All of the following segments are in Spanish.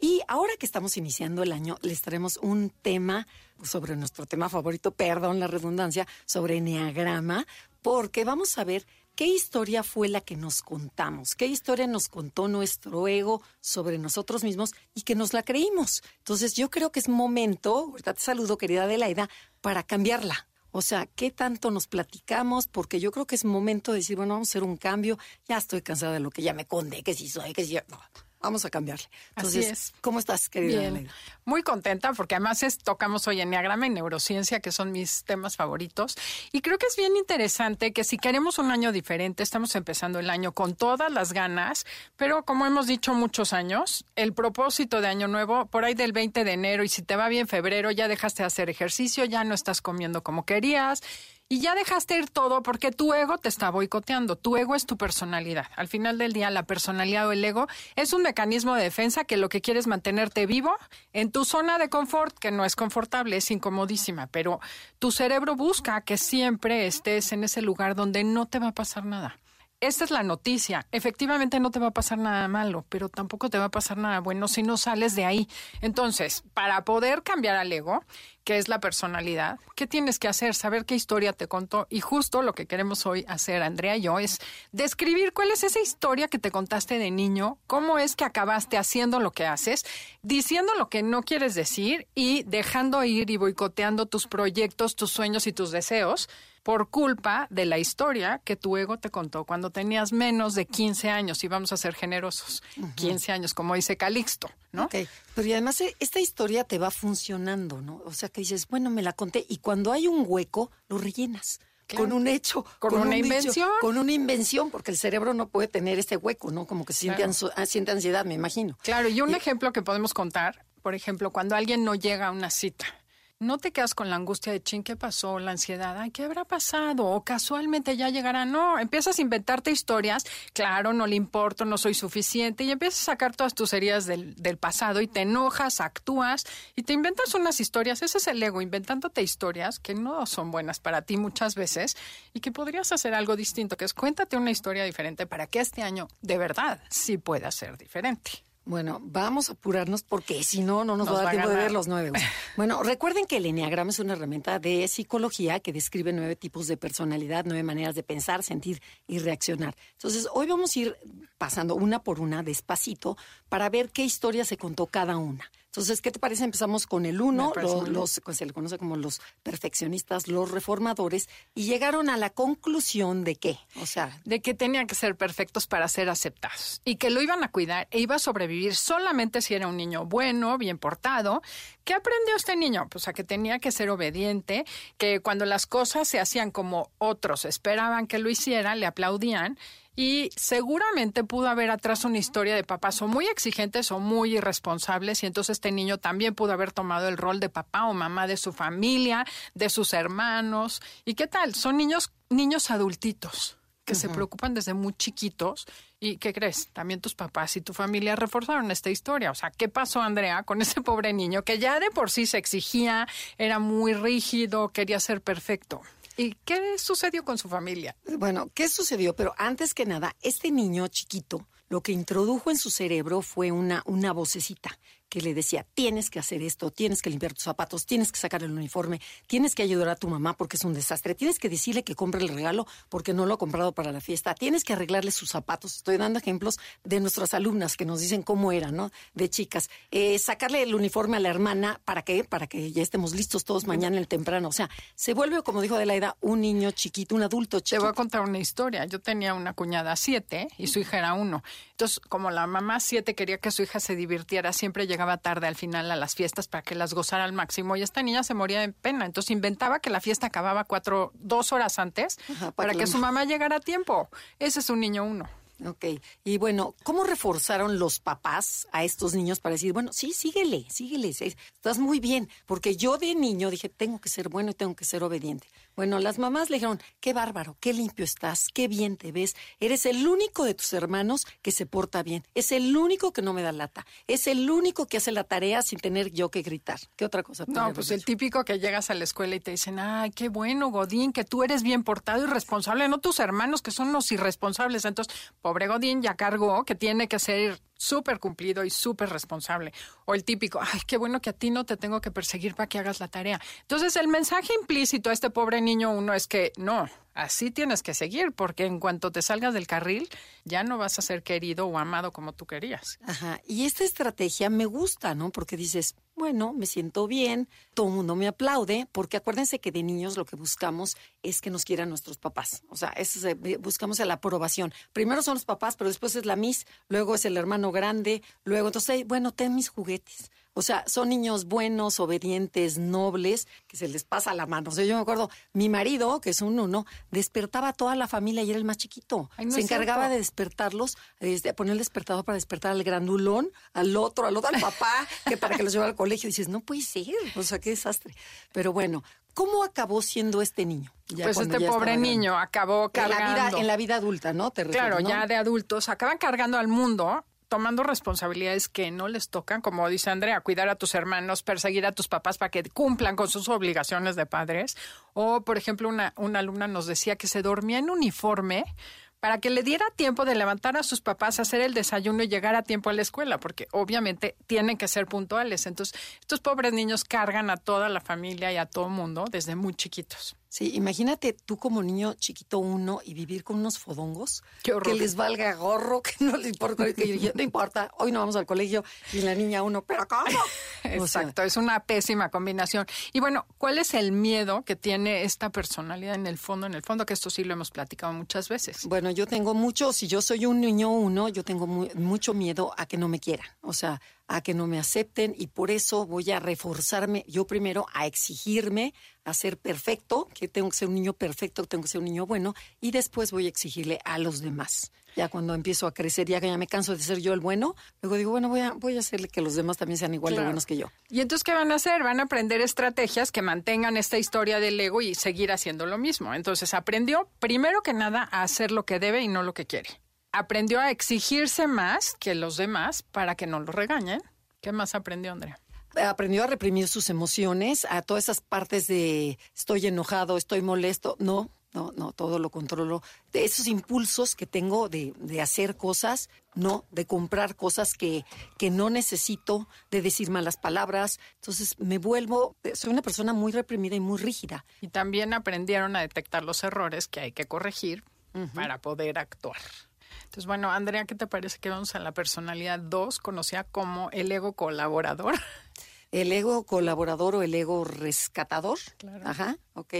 Y ahora que estamos iniciando el año, les traemos un tema sobre nuestro tema favorito, perdón la redundancia, sobre Enneagrama, porque vamos a ver qué historia fue la que nos contamos, qué historia nos contó nuestro ego sobre nosotros mismos y que nos la creímos. Entonces yo creo que es momento, ahorita te saludo querida Adelaida, para cambiarla. O sea, ¿qué tanto nos platicamos? Porque yo creo que es momento de decir, bueno, vamos a hacer un cambio. Ya estoy cansada de lo que ya me conde, que si soy, que si yo... No vamos a cambiarle. Entonces, Así es. ¿cómo estás, querida? Bien. Muy contenta porque además es, tocamos hoy Enneagrama y Neurociencia, que son mis temas favoritos. Y creo que es bien interesante que si queremos un año diferente, estamos empezando el año con todas las ganas, pero como hemos dicho muchos años, el propósito de Año Nuevo, por ahí del 20 de enero, y si te va bien febrero, ya dejaste de hacer ejercicio, ya no estás comiendo como querías y ya dejaste ir todo porque tu ego te está boicoteando. Tu ego es tu personalidad. Al final del día, la personalidad o el ego es un mecanismo de defensa que lo que quiere es mantenerte vivo en tu zona de confort, que no es confortable, es incomodísima, pero tu cerebro busca que siempre estés en ese lugar donde no te va a pasar nada esta es la noticia. Efectivamente no te va a pasar nada malo, pero tampoco te va a pasar nada bueno si no sales de ahí. Entonces, para poder cambiar al ego, que es la personalidad, ¿qué tienes que hacer? Saber qué historia te contó. Y justo lo que queremos hoy hacer, Andrea y yo, es describir cuál es esa historia que te contaste de niño, cómo es que acabaste haciendo lo que haces, diciendo lo que no quieres decir y dejando ir y boicoteando tus proyectos, tus sueños y tus deseos por culpa de la historia que tu ego te contó cuando tenías menos de 15 años, y vamos a ser generosos, 15 años, como dice Calixto, ¿no? Ok, pero y además eh, esta historia te va funcionando, ¿no? O sea, que dices, bueno, me la conté, y cuando hay un hueco, lo rellenas. Claro. Con un hecho, Con una un dicho, invención. con una invención, porque el cerebro no puede tener este hueco, ¿no? Como que siente, Claro. anso- ah, siente ansiedad, me imagino. Claro, y un Y- ejemplo que podemos contar, por ejemplo, cuando alguien no llega a una cita. No te quedas con la angustia de chin, ¿qué pasó? La ansiedad, ay, ¿qué habrá pasado? O casualmente ya llegará. No, empiezas a inventarte historias. Claro, no le importo, no soy suficiente. Y empiezas a sacar todas tus heridas del, del pasado y te enojas, actúas y te inventas unas historias. Ese es el ego, inventándote historias que no son buenas para ti muchas veces y que podrías hacer algo distinto, que es cuéntate una historia diferente para que este año de verdad sí pueda ser diferente. Bueno, vamos a apurarnos porque si no, no nos, Nos va a dar tiempo de ver los nueve. Bueno, recuerden que el Enneagrama es una herramienta de psicología que describe nueve tipos de personalidad, nueve maneras de pensar, sentir y reaccionar. Entonces, hoy vamos a ir pasando una por una, despacito, para ver qué historia se contó cada una. Entonces, ¿qué te parece? Empezamos con el uno, Me parece lo- muy bien. los, pues, se le conoce como los perfeccionistas, los reformadores, y llegaron a la conclusión de qué. O sea, de que tenían que ser perfectos para ser aceptados y que lo iban a cuidar e iba a sobrevivir solamente si era un niño bueno, bien portado. ¿Qué aprendió este niño? Pues a que tenía que ser obediente, que cuando las cosas se hacían como otros esperaban que lo hicieran, le aplaudían y seguramente pudo haber atrás una historia de papás o muy exigentes o muy irresponsables y entonces este niño también pudo haber tomado el rol de papá o mamá de su familia, de sus hermanos. ¿Y qué tal? Son niños niños adultitos que se preocupan desde muy chiquitos. ¿Y qué crees? También tus papás y tu familia reforzaron esta historia. O sea, ¿qué pasó, Andrea, con ese pobre niño que ya de por sí se exigía, era muy rígido, quería ser perfecto? ¿Y qué sucedió con su familia? Bueno, ¿qué sucedió? Pero antes que nada, este niño chiquito, lo que introdujo en su cerebro fue una, una vocecita que le decía, tienes que hacer esto, tienes que limpiar tus zapatos, tienes que sacar el uniforme, tienes que ayudar a tu mamá porque es un desastre, tienes que decirle que compre el regalo porque no lo ha comprado para la fiesta, tienes que arreglarle sus zapatos. Estoy dando ejemplos de nuestras alumnas que nos dicen cómo era, ¿no? De chicas. Eh, sacarle el uniforme a la hermana, ¿para qué? Para que ya estemos listos todos mañana el temprano. O sea, se vuelve, como dijo Adelaida, un niño chiquito, un adulto Te chiquito. voy a contar una historia. Yo tenía una cuñada siete y su hija era uno. Entonces, como la mamá siete quería que su hija se divirtiera, siempre llegaba tarde al final a las fiestas para que las gozara al máximo y esta niña se moría de pena. Entonces inventaba que la fiesta acababa cuatro, dos horas antes Ajá, para para que que su ma- mamá llegara a tiempo. Ese es un niño uno. Ok, y bueno, ¿cómo reforzaron los papás a estos niños para decir, bueno, sí, síguele, síguele, sí, estás muy bien? Porque yo de niño dije, tengo que ser bueno y tengo que ser obediente. Bueno, las mamás le dijeron, qué bárbaro, qué limpio estás, qué bien te ves, eres el único de tus hermanos que se porta bien, es el único que no me da lata, es el único que hace la tarea sin tener yo que gritar. ¿Qué otra cosa? No, pues el típico que llegas a la escuela y te dicen, ay, qué bueno, Godín, que tú eres bien portado y responsable, no tus hermanos que son los irresponsables. Entonces, pobre Godín ya cargó que tiene que ser súper cumplido y súper responsable. O el típico, ay, qué bueno que a ti no te tengo que perseguir para que hagas la tarea. Entonces, el mensaje implícito a este pobre niño uno es que no, así tienes que seguir, porque en cuanto te salgas del carril, ya no vas a ser querido o amado como tú querías. Ajá, y esta estrategia me gusta, ¿no? Porque dices, bueno, me siento bien, todo el mundo me aplaude, porque acuérdense que de niños lo que buscamos es que nos quieran nuestros papás. O sea, es, eh, buscamos la aprobación. Primero son los papás, pero después es la Miss, luego es el hermano grande, luego entonces, bueno, ten mis juguetes. O sea, son niños buenos, obedientes, nobles, que se les pasa la mano. O sea, yo me acuerdo, mi marido, que es un uno, despertaba a toda la familia y era el más chiquito. Ay, no se encargaba cierto. de despertarlos, este, poner el despertador para despertar al grandulón, al otro, al otro, al papá, que para que los llevara al colegio. Y dices, no puede ser, o sea, qué desastre. Pero bueno, ¿cómo acabó siendo este niño? Ya pues este pobre niño acabó En la, cargando. vida, en la vida adulta, ¿no? Te refieres, Claro, ¿no? ya de adultos acaban cargando al mundo tomando responsabilidades que no les tocan, como dice Andrea, cuidar a tus hermanos, perseguir a tus papás para que cumplan con sus obligaciones de padres. O, por ejemplo, una, una alumna nos decía que se dormía en uniforme para que le diera tiempo de levantar a sus papás, hacer el desayuno y llegar a tiempo a la escuela, porque obviamente tienen que ser puntuales. Entonces, estos pobres niños cargan a toda la familia y a todo el mundo desde muy chiquitos. Sí, imagínate tú como niño chiquito uno y vivir con unos fodongos Qué que les valga gorro, que no les importa, que no importa, hoy no vamos al colegio y la niña uno, pero ¿cómo? O sea, Exacto, es una pésima combinación. Y bueno, ¿cuál es el miedo que tiene esta personalidad en el fondo? En el fondo, que esto sí lo hemos platicado muchas veces. Bueno, yo tengo mucho, si yo soy un niño uno, yo tengo mu- mucho miedo a que no me quieran, o sea, a que no me acepten y por eso voy a reforzarme yo primero a exigirme a ser perfecto, que tengo que ser un niño perfecto, que tengo que ser un niño bueno y después voy a exigirle a los demás. Ya cuando empiezo a crecer, ya que ya me canso de ser yo el bueno, luego digo, bueno, voy a, voy a hacerle que los demás también sean igual de buenos que yo. Y entonces, ¿qué van a hacer? Van a aprender estrategias que mantengan esta historia del ego y seguir haciendo lo mismo. Entonces, aprendió, primero que nada, a hacer lo que debe y no lo que quiere. Aprendió a exigirse más que los demás para que no lo regañen. ¿Qué más aprendió, Andrea? aprendió a reprimir sus emociones, a todas esas partes de estoy enojado, estoy molesto. No, no, no, todo lo controlo. De esos impulsos que tengo de, de hacer cosas, no, de comprar cosas que, que no necesito, de decir malas palabras. Entonces me vuelvo, soy una persona muy reprimida y muy rígida. Y también aprendieron a detectar los errores que hay que corregir para poder actuar. Entonces, bueno, Andrea, ¿qué te parece que vamos a la personalidad 2, conocida como el ego colaborador? El ego colaborador o el ego rescatador. Claro. Ajá, ok.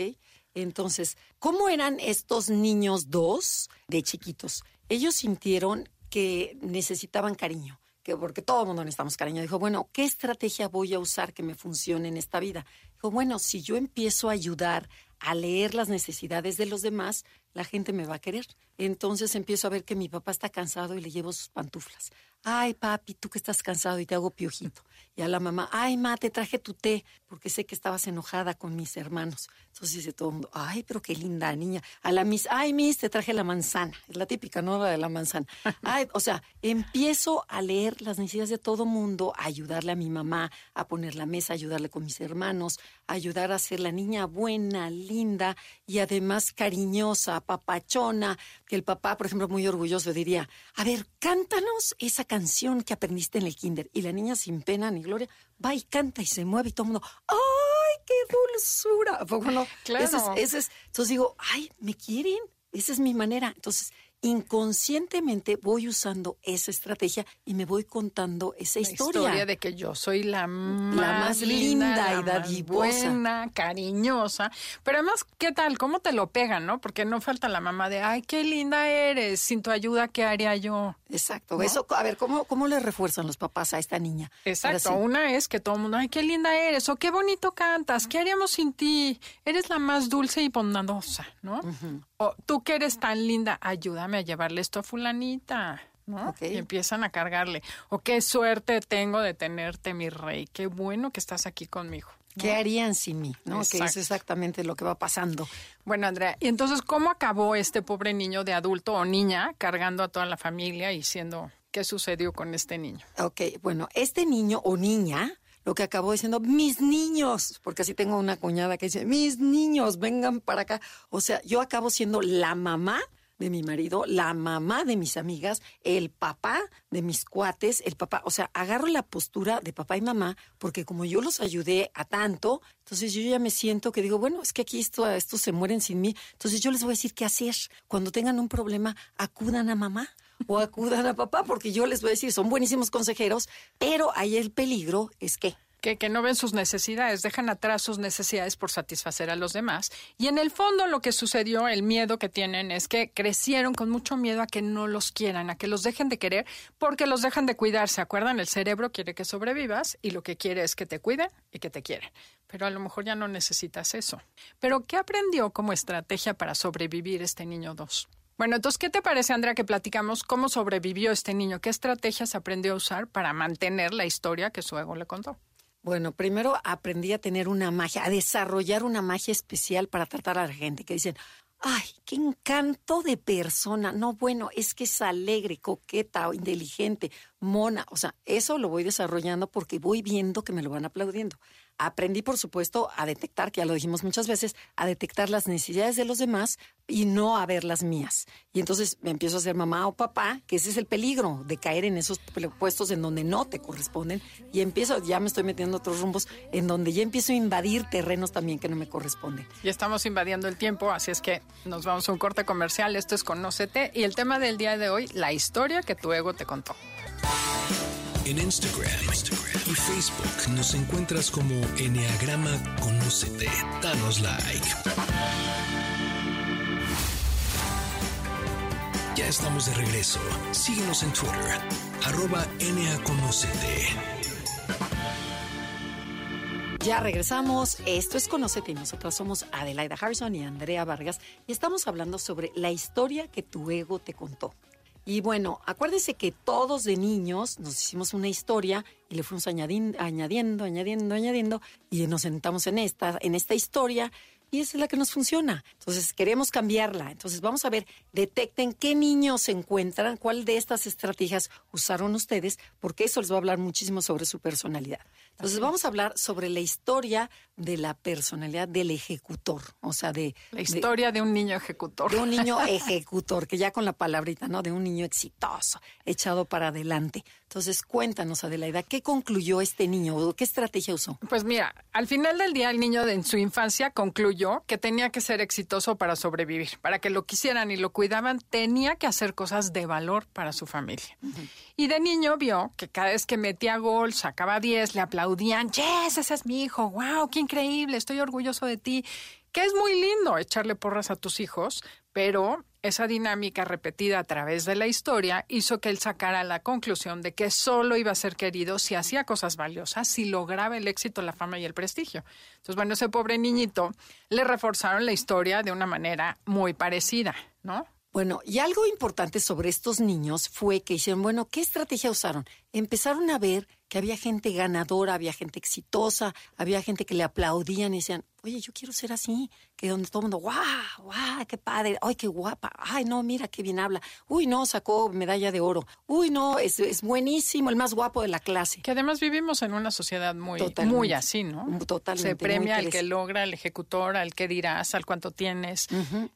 Entonces, ¿cómo eran estos niños dos de chiquitos? Ellos sintieron que necesitaban cariño, que porque todo el mundo necesitamos cariño. Dijo, bueno, ¿qué estrategia voy a usar que me funcione en esta vida? Dijo, bueno, si yo empiezo a ayudar a leer las necesidades de los demás, la gente me va a querer. Entonces empiezo a ver que mi papá está cansado y le llevo sus pantuflas. Ay, papi, tú que estás cansado y te hago piojito. Y a la mamá, ay, ma, te traje tu té porque sé que estabas enojada con mis hermanos. Entonces dice todo el mundo, ay, pero qué linda niña. A la miss, ay, miss, te traje la manzana. Es la típica, ¿no? La de la manzana. Ay, o sea, empiezo a leer las necesidades de todo mundo, a ayudarle a mi mamá, a poner la mesa, a ayudarle con mis hermanos, a ayudar a ser la niña buena, linda y además cariñosa, papachona, que el papá, por ejemplo, muy orgulloso diría, a ver, cántanos esa canción que aprendiste en el kinder. Y la niña sin pena ni gloria va y canta y se mueve y todo el mundo, ¡ay, qué dulzura! ¿A poco no? Claro. Ese es- ese es- entonces digo, ¡ay, me quieren! Esa es mi manera. Entonces, inconscientemente voy usando esa estrategia y me voy contando esa La historia. de que yo soy la más, más linda y la dadivosa. buena, cariñosa. Pero además, ¿qué tal? ¿Cómo te lo pegan, no? Porque no falta la mamá de, ay, qué linda eres. Sin tu ayuda, ¿qué haría yo? Exacto. Eso, a ver, ¿cómo, ¿cómo le refuerzan los papás a esta niña? Exacto. Una es que todo el mundo, ay, qué linda eres, o qué bonito cantas, ¿qué haríamos sin ti? Eres la más dulce y bondadosa, ¿no? O tú que eres tan linda, ayúdame a llevarle esto a fulanita. ¿no? Y empiezan a cargarle. O qué suerte tengo de tenerte, mi rey. Qué bueno que estás aquí conmigo. ¿no? ¿Qué harían sin mí? ¿no? Que es exactamente lo que va pasando. Bueno, Andrea, y entonces, ¿cómo acabó este pobre niño de adulto o niña cargando a toda la familia y siendo, ¿qué sucedió con este niño? Ok, bueno, este niño o niña lo que acabó diciendo, mis niños, porque así tengo una cuñada que dice, mis niños, vengan para acá. O sea, yo acabo siendo la mamá de mi marido, la mamá de mis amigas, el papá de mis cuates, el papá, o sea, agarro la postura de papá y mamá, porque como yo los ayudé a tanto, entonces yo ya me siento que digo, bueno, es que aquí esto, estos se mueren sin mí, entonces yo les voy a decir qué hacer. Cuando tengan un problema, acudan a mamá o acudan a papá, porque yo les voy a decir, son buenísimos consejeros, pero ahí el peligro es que Que, que no ven sus necesidades, dejan atrás sus necesidades por satisfacer a los demás. Y en el fondo lo que sucedió, el miedo que tienen es que crecieron con mucho miedo a que no los quieran, a que los dejen de querer, porque los dejan de cuidar. ¿Se acuerdan? El cerebro quiere que sobrevivas y lo que quiere es que te cuiden y que te quieren. Pero a lo mejor ya no necesitas eso. Pero ¿qué aprendió como estrategia para sobrevivir este niño 2? Bueno, entonces, ¿qué te parece, Andrea, que platicamos cómo sobrevivió este niño? ¿Qué estrategias aprendió a usar para mantener la historia que su ego le contó? Bueno, primero aprendí a tener una magia, a desarrollar una magia especial para tratar a la gente, que dicen, ay, qué encanto de persona. No, bueno, es que es alegre, coqueta, inteligente, mona. O sea, eso lo voy desarrollando porque voy viendo que me lo van aplaudiendo. Aprendí, por supuesto, a detectar, que ya lo dijimos muchas veces, a detectar las necesidades de los demás y no a ver las mías. Y entonces me empiezo a ser mamá o papá, que ese es el peligro de caer en esos puestos en donde no te corresponden. Y empiezo, ya me estoy metiendo otros rumbos, en donde ya empiezo a invadir terrenos también que no me corresponden. Ya estamos invadiendo el tiempo, así es que nos vamos a un corte comercial. Esto es Conócete. Y el tema del día de hoy, la historia que tu ego te contó. En Instagram, Instagram y Facebook nos encuentras como Enneagrama Conócete. Danos like. Ya estamos de regreso. Síguenos en Twitter, arroba. Ya regresamos. Esto es Conocete y nosotras somos Adelaida Harrison y Andrea Vargas y estamos hablando sobre la historia que tu ego te contó. Y bueno, acuérdense que todos de niños nos hicimos una historia y le fuimos añadin- añadiendo, añadiendo, añadiendo y nos sentamos en esta, en esta historia y esa es la que nos funciona. Entonces queremos cambiarla. Entonces vamos a ver, detecten qué niños se encuentran, cuál de estas estrategias usaron ustedes, porque eso les va a hablar muchísimo sobre su personalidad. Entonces vamos a hablar sobre la historia de la personalidad del ejecutor, o sea, de, La historia de un niño ejecutor. de un niño ejecutor, que ya con la palabrita, ¿no? De un niño exitoso, echado para adelante. Entonces, cuéntanos, Adelaida, ¿qué concluyó este niño? ¿Qué estrategia usó? Pues mira, al final del día el niño de- en su infancia concluyó que tenía que ser exitoso para sobrevivir, para que lo quisieran y lo cuidaban, tenía que hacer cosas de valor para su familia. Y de niño vio que cada vez que metía gol, sacaba 10, le aplaudían, yes, ese es mi hijo, wow, qué increíble, estoy orgulloso de ti. Que es muy lindo echarle porras a tus hijos, pero esa dinámica repetida a través de la historia hizo que él sacara la conclusión de que solo iba a ser querido si hacía cosas valiosas, si lograba el éxito, la fama y el prestigio. Entonces, bueno, ese pobre niñito le reforzaron la historia de una manera muy parecida, ¿no? Bueno, y algo importante sobre estos niños fue que hicieron, bueno, ¿qué estrategia usaron? Empezaron a ver que había gente ganadora, había gente exitosa, había gente que le aplaudían y decían, oye, yo quiero ser así, que donde todo el mundo, guau, guau, qué padre, ay, qué guapa, ay, no, mira qué bien habla, uy, no, sacó medalla de oro, uy, no, es, es buenísimo, el más guapo de la clase. Que además vivimos en una sociedad muy, Totalmente. muy así, ¿no? Totalmente, Se premia al que logra, al ejecutor, al que dirás, al cuánto tienes.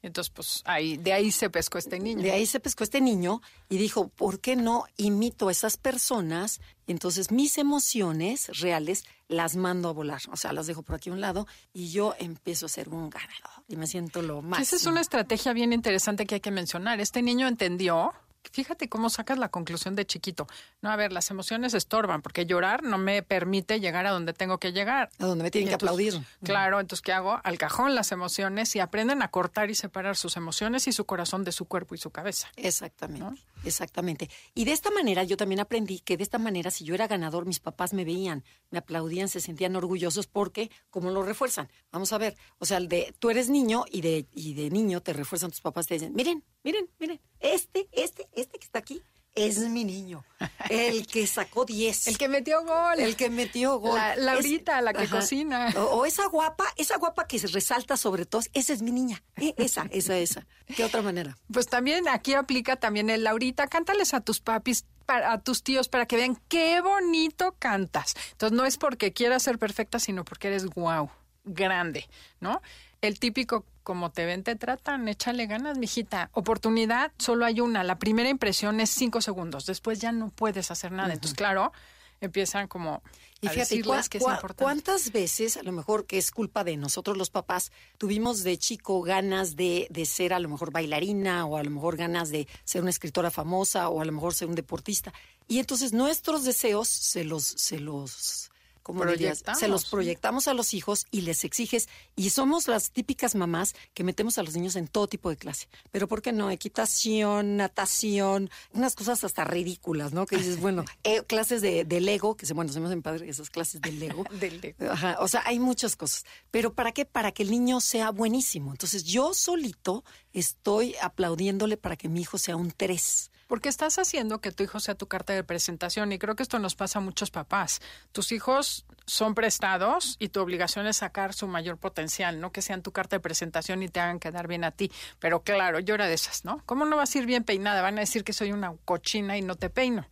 Entonces, pues ahí, de ahí se pescó este niño. De ahí se pescó este niño y dijo, ¿por qué no imito a esas personas? Y entonces mis emociones reales las mando a volar. O sea, las dejo por aquí a un lado y yo empiezo a ser un ganador y me siento lo más. Esa es una estrategia bien interesante que hay que mencionar. Este niño entendió, fíjate cómo sacas la conclusión de chiquito. No, a ver, las emociones estorban, porque llorar no me permite llegar a donde tengo que llegar. A donde me tienen Y que entonces, aplaudir. Claro, entonces, ¿qué hago? Al cajón las emociones y aprenden a cortar y separar sus emociones y su corazón de su cuerpo y su cabeza. Exactamente. Exactamente. Y de esta manera yo también aprendí que de esta manera si yo era ganador, mis papás me veían, me aplaudían, se sentían orgullosos porque como lo refuerzan. Vamos a ver, o sea, de tú eres niño y de y de niño te refuerzan tus papás te dicen, "Miren, miren, miren, este, este, este que está aquí es mi niño. El que sacó 10. El que metió gol. El que metió gol. La, Laurita, la que ajá. cocina. O, o esa guapa, esa guapa que se resalta sobre todo, esa es mi niña. Eh, Esa, esa, esa. ¿Qué otra manera? Pues también aquí aplica también el Laurita, cántales a tus papis, para, a tus tíos para que vean qué bonito cantas. Entonces no es porque quieras ser perfecta, sino porque eres guau, grande, ¿no? El típico como te ven, te tratan, échale ganas, mijita. Oportunidad, solo hay una. La primera impresión es cinco segundos. Después ya no puedes hacer nada. Entonces, claro, empiezan como Y a fíjate, decirles ¿cuá- que es importante. ¿cuántas veces, a lo mejor que es culpa de nosotros los papás, tuvimos de chico ganas de, de ser a lo mejor bailarina o a lo mejor ganas de ser una escritora famosa o a lo mejor ser un deportista? Y entonces nuestros deseos se los, se los, ¿cómo dirías? Se los Proyectamos. proyectamos a los hijos y les exiges. Y somos las típicas mamás que metemos a los niños en todo tipo de clase. Pero ¿por qué no? Equitación, natación, unas cosas hasta ridículas, ¿no? Que dices, bueno, eh, clases de, de Lego, que se, bueno, se me hacen padre esas clases de Lego. Del Lego. Ajá, o sea, hay muchas cosas. Pero ¿para qué? Para que el niño sea buenísimo. Entonces yo solito estoy aplaudiéndole para que mi hijo sea un tres. Porque estás haciendo que tu hijo sea tu carta de presentación y creo que esto nos pasa a muchos papás. Tus hijos son prestados y tu obligación es sacar su mayor potencial, no que sean tu carta de presentación y te hagan quedar bien a ti. Pero claro, yo era de esas, ¿no? ¿Cómo no vas a ir bien peinada? Van a decir que soy una cochina y no te peino.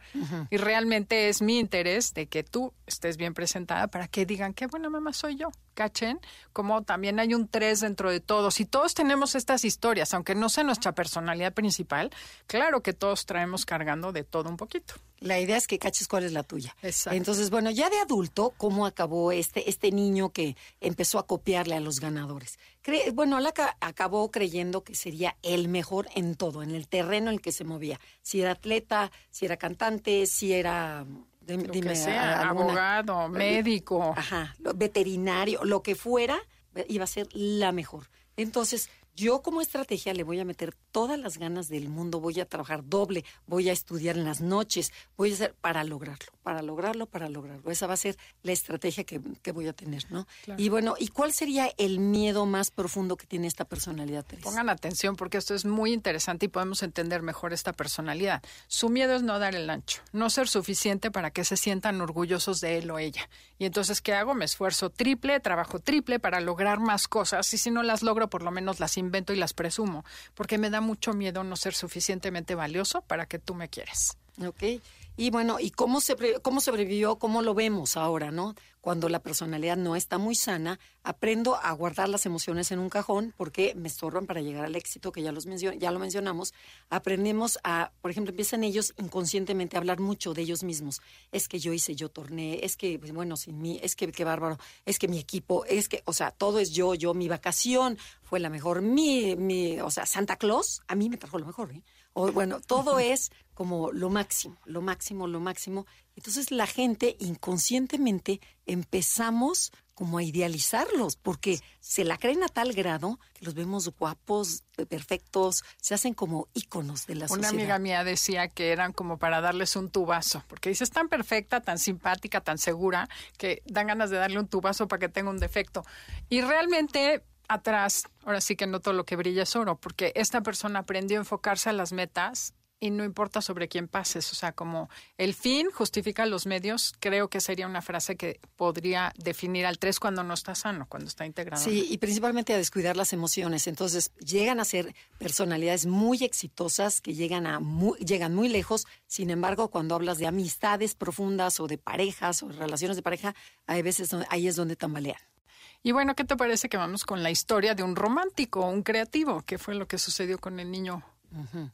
Y realmente es mi interés de que tú estés bien presentada para que digan qué buena mamá soy yo. ¿Cachen? Como también hay un tres dentro de todos y todos tenemos estas historias, aunque no sea nuestra personalidad principal, claro que todos traemos cargando de todo un poquito. La idea es que caches cuál es la tuya. Exacto. Entonces, bueno, ya de adulto, ¿cómo acabó este, este niño que empezó a copiarle a los ganadores? Cre- bueno, él aca- acabó creyendo que sería el mejor en todo, en el terreno en el que se movía. Si era atleta, si era cantante, si era... Lo dime, que sea, alguna- abogado, médico. Ajá, lo- veterinario, lo que fuera, eh, iba a ser la mejor. Entonces, yo como estrategia le voy a meter todas las ganas del mundo, voy a trabajar doble, voy a estudiar en las noches, voy a hacer para lograrlo, para lograrlo, para lograrlo. Esa va a ser la estrategia que, que voy a tener, ¿no? Y bueno, ¿y cuál sería el miedo más profundo que tiene esta personalidad, Teresa? Pongan atención porque esto es muy interesante y podemos entender mejor esta personalidad. Su miedo es no dar el ancho, no ser suficiente para que se sientan orgullosos de él o ella. Y entonces, ¿qué hago? Me esfuerzo triple, trabajo triple para lograr más cosas y si no las logro, por lo menos las invento y las presumo, porque me da mucho miedo no ser suficientemente valioso para que tú me quieras. Y bueno, ¿y cómo, se, cómo sobrevivió? ¿Cómo lo vemos ahora, no? Cuando la personalidad no está muy sana, aprendo a guardar las emociones en un cajón porque me estorban para llegar al éxito, que ya, los mencio- ya lo mencionamos. Aprendemos a, por ejemplo, empiezan ellos inconscientemente a hablar mucho de ellos mismos. Es que yo hice, yo torné, es que, pues, bueno, sin mí, es que qué bárbaro, es que mi equipo, es que, o sea, todo es yo, yo, mi vacación fue la mejor, mi, mi, o sea, Santa Claus a mí me trajo lo mejor, ¿eh? O, bueno, todo es como lo máximo, lo máximo, lo máximo. Entonces la gente inconscientemente empezamos como a idealizarlos, porque se la creen a tal grado que los vemos guapos, perfectos, se hacen como íconos de la Una sociedad. amiga mía decía que eran como para darles un tubazo, porque dices tan perfecta, tan simpática, tan segura, que dan ganas de darle un tubazo para que tenga un defecto. Y realmente atrás, ahora sí que no todo lo que brilla es oro, porque esta persona aprendió a enfocarse a las metas y no importa sobre quién pases, o sea, como el fin justifica los medios, creo que sería una frase que podría definir al tres cuando no está sano, cuando está integrado. Sí, y principalmente a descuidar las emociones. Entonces, llegan a ser personalidades muy exitosas que llegan a muy, llegan muy lejos. Sin embargo, cuando hablas de amistades profundas o de parejas o relaciones de pareja, hay veces ahí es donde tambalean. Y bueno, ¿qué te parece que vamos con la historia de un romántico, un creativo? que fue lo que sucedió con el niño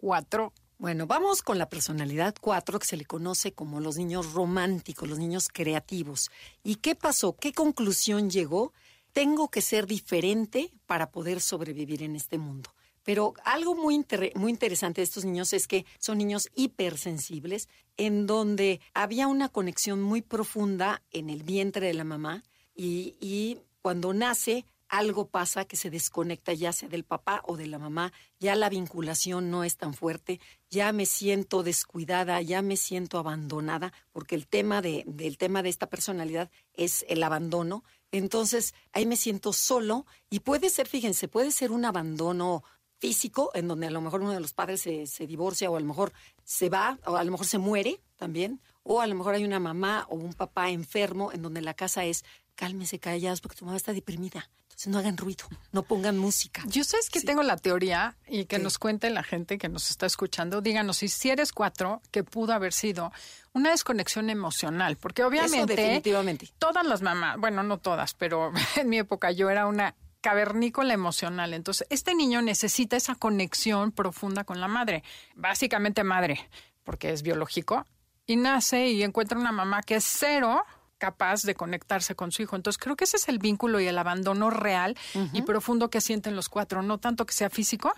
cuatro? Bueno, vamos con la personalidad 4, que se le conoce como los niños románticos, los niños creativos. ¿Y qué pasó? ¿Qué conclusión llegó? Tengo que ser diferente para poder sobrevivir en este mundo. Pero algo muy, inter- muy interesante de estos niños es que son niños hipersensibles, en donde había una conexión muy profunda en el vientre de la mamá y, y cuando nace algo pasa que se desconecta ya sea del papá o de la mamá, ya la vinculación no es tan fuerte, ya me siento descuidada, ya me siento abandonada, porque el tema de, del tema de esta personalidad es el abandono. Entonces, ahí me siento solo y puede ser, fíjense, puede ser un abandono físico, en donde a lo mejor uno de los padres se, se divorcia o a lo mejor se va o a lo mejor se muere también, o a lo mejor hay una mamá o un papá enfermo en donde la casa es cálmese, callados, porque tu mamá está deprimida. Entonces no hagan ruido, no pongan música. Yo sé que tengo la teoría y que nos cuente la gente que nos está escuchando. Díganos si, si eres cuatro, que pudo haber sido una desconexión emocional, porque obviamente definitivamente. todas las mamás, bueno, no todas, pero en mi época yo era una cavernícola emocional. Entonces, este niño necesita esa conexión profunda con la madre, básicamente madre, porque es biológico, y nace y encuentra una mamá que es cero capaz de conectarse con su hijo. Entonces creo que ese es el vínculo y el abandono real y profundo que sienten los cuatro, no tanto que sea físico,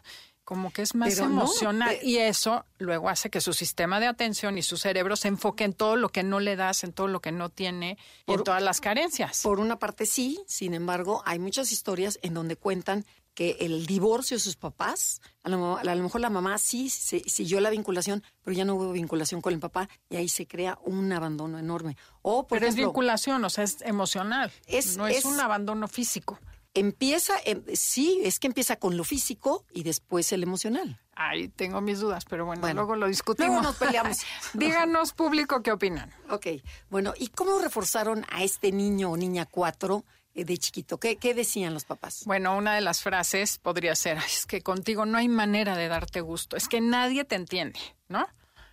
como que es más emocional. y eso luego hace que su sistema de atención y su cerebro se enfoque en todo lo que no le das, en todo lo que no tiene y en todas las carencias. Por una parte sí, sin embargo, hay muchas historias en donde cuentan que el divorcio de sus papás, a lo, a lo mejor la mamá sí siguió la vinculación, pero ya no hubo vinculación con el papá y ahí se crea un abandono enorme. O, pero es vinculación, o sea, es emocional, no es, un abandono físico. Empieza, em, sí, es que empieza con lo físico y después el emocional. Ahí tengo mis dudas, pero bueno, luego lo discutimos. Luego nos peleamos. Díganos, público, qué opinan. Ok, bueno, ¿y cómo reforzaron a este niño o niña cuatro de chiquito? ¿Qué, ¿Qué, decían los papás? Bueno, una de las frases podría ser, es que contigo no hay manera de darte gusto, es que nadie te entiende, ¿no?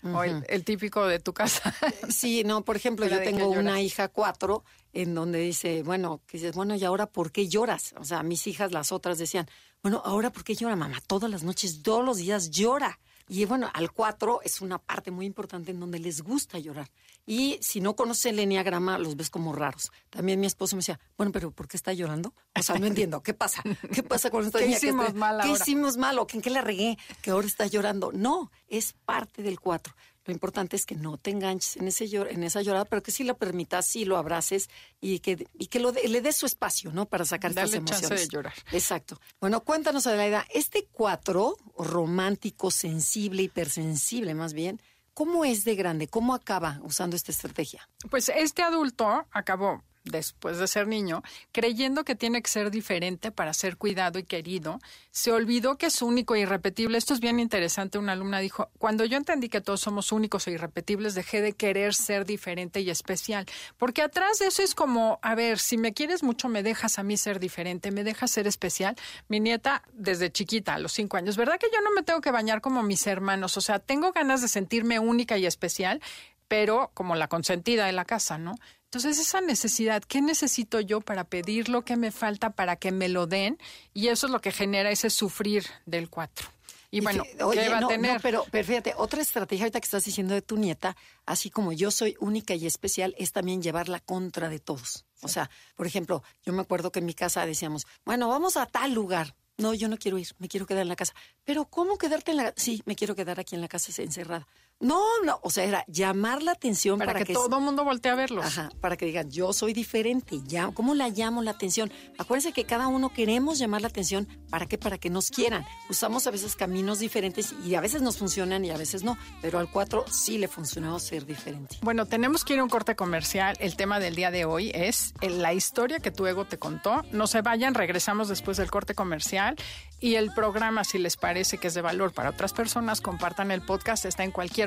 O el, típico de tu casa. sí, no, por ejemplo, yo tengo una hija cuatro en donde dice, bueno, que dices, bueno, ¿y ahora por qué lloras? O sea, mis hijas, las otras decían, bueno, ¿ahora por qué llora mamá? Todas las noches, todos los días llora. Y bueno, al cuatro es una parte muy importante en donde les gusta llorar. Y si no conoce el enneagrama, los ves como raros. También mi esposo me decía, bueno, pero ¿por qué está llorando? O sea, no entiendo. ¿Qué pasa? ¿Qué pasa con esta ¿Qué niña? Hicimos mal ¿Qué hicimos mal? ¿O en qué la regué? Que ahora está llorando. No, es parte del cuatro. Lo importante es que no te enganches en, ese en esa llorada, pero que sí lo permitas, sí lo abraces y que, y que lo le des su espacio, ¿no? Para sacar Dale estas emociones. Chance de llorar. Exacto. Bueno, cuéntanos, Adelaida, este cuatro, romántico, sensible, hipersensible más bien, ¿cómo es de grande? ¿Cómo acaba usando esta estrategia? Pues este adulto acabó después de ser niño, creyendo que tiene que ser diferente para ser cuidado y querido, se olvidó que es único e irrepetible. Esto es bien interesante. Una alumna dijo, cuando yo entendí que todos somos únicos e irrepetibles, dejé de querer ser diferente y especial. Porque atrás de eso es como, a ver, si me quieres mucho, me dejas a mí ser diferente, me dejas ser especial. Mi nieta, desde chiquita, a los cinco años, ¿verdad que yo no me tengo que bañar como mis hermanos? O sea, tengo ganas de sentirme única y especial pero como la consentida de la casa, ¿no? Entonces, esa necesidad, ¿qué necesito yo para pedir lo que me falta para que me lo den? Y eso es lo que genera ese sufrir del cuatro. Y, bueno, ¿qué va a tener? pero, pero fíjate, otra estrategia ahorita que estás diciendo de tu nieta, así como yo soy única y especial, es también llevarla contra de todos. O sea, por ejemplo, yo me acuerdo que en mi casa decíamos, bueno, vamos a tal lugar. No, yo no quiero ir, me quiero quedar en la casa. Pero ¿cómo quedarte en la Sí, me quiero quedar aquí en la casa encerrada. No, no, o sea, era llamar la atención para, que, todo el mundo voltee a verlos. Ajá, para que digan, yo soy diferente, ya, ¿cómo la llamo la atención? Acuérdense que cada uno queremos llamar la atención, ¿para qué? Para que nos quieran. Usamos a veces caminos diferentes y a veces nos funcionan y a veces no, pero al cuatro sí le funcionó ser diferente. Bueno, tenemos que ir a un corte comercial. El tema del día de hoy es la historia que tu ego te contó. No se vayan, regresamos después del corte comercial y el programa, si les parece que es de valor para otras personas, compartan el podcast, está en cualquier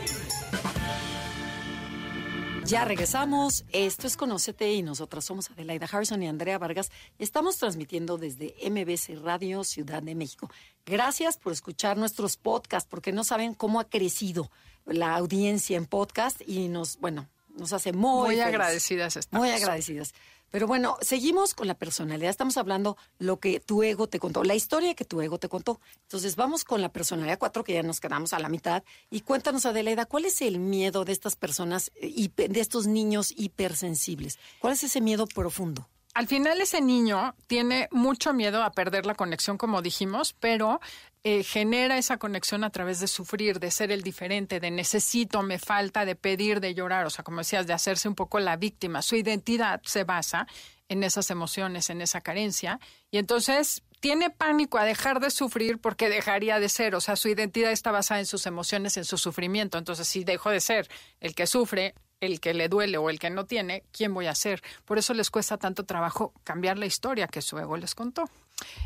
Ya regresamos. Esto es Conócete y nosotras somos Adelaida Harrison y Andrea Vargas. Estamos transmitiendo desde MBC Radio Ciudad de México. Gracias por escuchar nuestros podcasts, porque no saben cómo ha crecido la audiencia en podcast y nos, bueno, nos hace muy, Muy agradecidas estamos. Muy agradecidas. Pero bueno, seguimos con la personalidad. Estamos hablando lo que tu ego te contó, la historia que tu ego te contó. Entonces vamos con la personalidad 4, que ya nos quedamos a la mitad. Y cuéntanos, Adelaida, ¿cuál es el miedo de estas personas, eh, de estos niños hipersensibles? ¿Cuál es ese miedo profundo? Al final ese niño tiene mucho miedo a perder la conexión, como dijimos, pero eh, genera esa conexión a través de sufrir, de ser el diferente, de necesito, me falta, de pedir, de llorar, o sea, como decías, de hacerse un poco la víctima. Su identidad se basa en esas emociones, en esa carencia, y entonces tiene pánico a dejar de sufrir porque dejaría de ser, o sea, su identidad está basada en sus emociones, en su sufrimiento, entonces si dejo de ser el que sufre, el que le duele o el que no tiene, ¿quién voy a ser? Por eso les cuesta tanto trabajo cambiar la historia que su ego les contó.